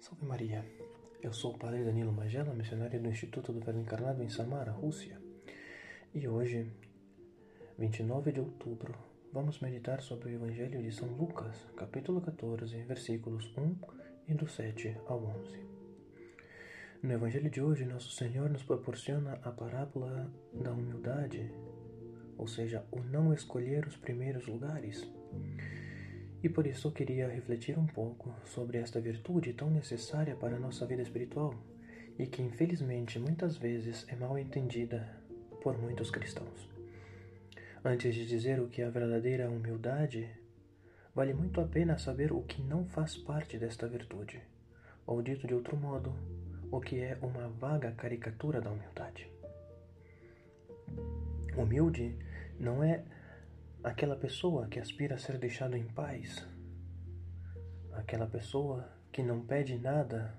Salve Maria! Eu sou o Padre Danilo Magela, missionário do Instituto do Verbo Encarnado em Samara, Rússia. E hoje, 29 de outubro, vamos meditar sobre o Evangelho de São Lucas, capítulo 14, versículos 1 e do 7 ao 11. No Evangelho de hoje, Nosso Senhor nos proporciona a parábola da humildade, ou seja, o não escolher os primeiros lugares. E por isso eu queria refletir um pouco sobre esta virtude tão necessária para a nossa vida espiritual e que infelizmente muitas vezes é mal entendida por muitos cristãos. Antes de dizer o que é a verdadeira humildade, vale muito a pena saber o que não faz parte desta virtude, ou dito de outro modo, o que é uma vaga caricatura da humildade. Humilde não é aquela pessoa que aspira a ser deixado em paz, aquela pessoa que não pede nada,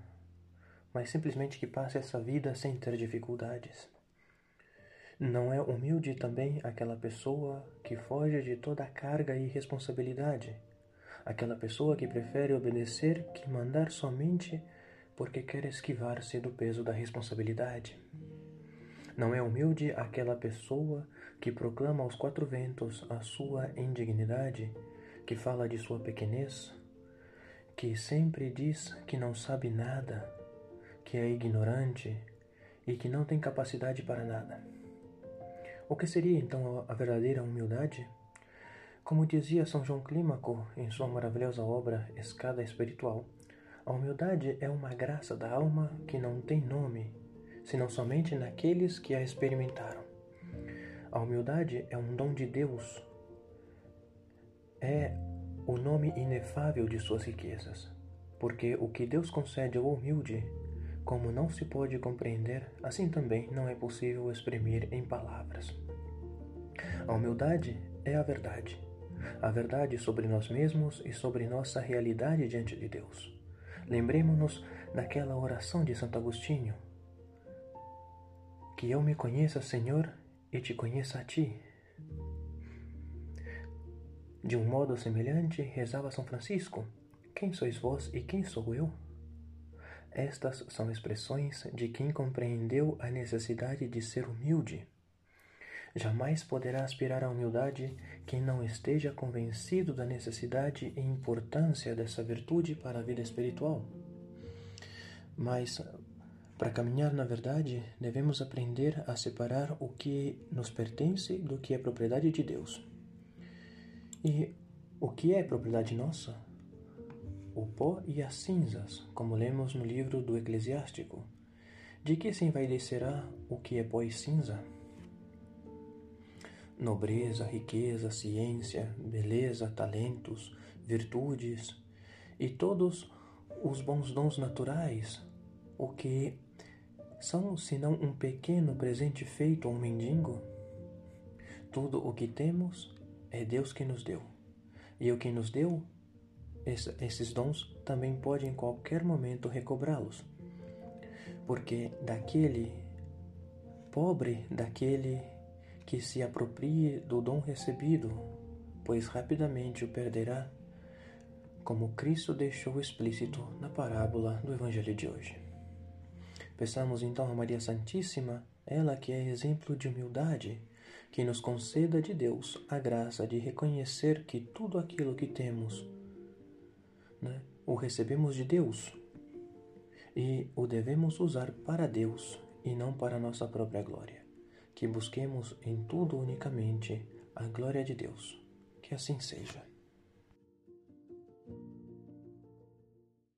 mas simplesmente que passa essa vida sem ter dificuldades. Não é humilde também aquela pessoa que foge de toda a carga e responsabilidade, aquela pessoa que prefere obedecer que mandar somente porque quer esquivar-se do peso da responsabilidade. Não é humilde aquela pessoa que proclama aos quatro ventos a sua indignidade, que fala de sua pequenez, que sempre diz que não sabe nada, que é ignorante e que não tem capacidade para nada. O que seria então a verdadeira humildade? Como dizia São João Clímaco em sua maravilhosa obra Escada Espiritual, a humildade é uma graça da alma que não tem nome senão somente naqueles que a experimentaram. A humildade é um dom de Deus, é o nome inefável de suas riquezas, porque o que Deus concede ao humilde, como não se pode compreender, assim também não é possível exprimir em palavras. A humildade é a verdade, a verdade sobre nós mesmos e sobre nossa realidade diante de Deus. Lembremos-nos daquela oração de Santo Agostinho, que eu me conheça, Senhor, e te conheça a ti. De um modo semelhante, rezava São Francisco: Quem sois vós e quem sou eu? Estas são expressões de quem compreendeu a necessidade de ser humilde. Jamais poderá aspirar à humildade quem não esteja convencido da necessidade e importância dessa virtude para a vida espiritual. Mas para caminhar na verdade, devemos aprender a separar o que nos pertence do que é propriedade de Deus. E o que é propriedade nossa? O pó e as cinzas, como lemos no livro do Eclesiástico. De que se envaidecerá o que é pó e cinza? Nobreza, riqueza, ciência, beleza, talentos, virtudes e todos os bons dons naturais, o que são senão um pequeno presente feito a um mendigo? Tudo o que temos é Deus que nos deu. E o que nos deu, esses dons também pode em qualquer momento recobrá-los. Porque daquele pobre, daquele que se aproprie do dom recebido, pois rapidamente o perderá, como Cristo deixou explícito na parábola do Evangelho de hoje. Peçamos então a Maria Santíssima, ela que é exemplo de humildade, que nos conceda de Deus a graça de reconhecer que tudo aquilo que temos né, o recebemos de Deus e o devemos usar para Deus e não para nossa própria glória. Que busquemos em tudo unicamente a glória de Deus. Que assim seja.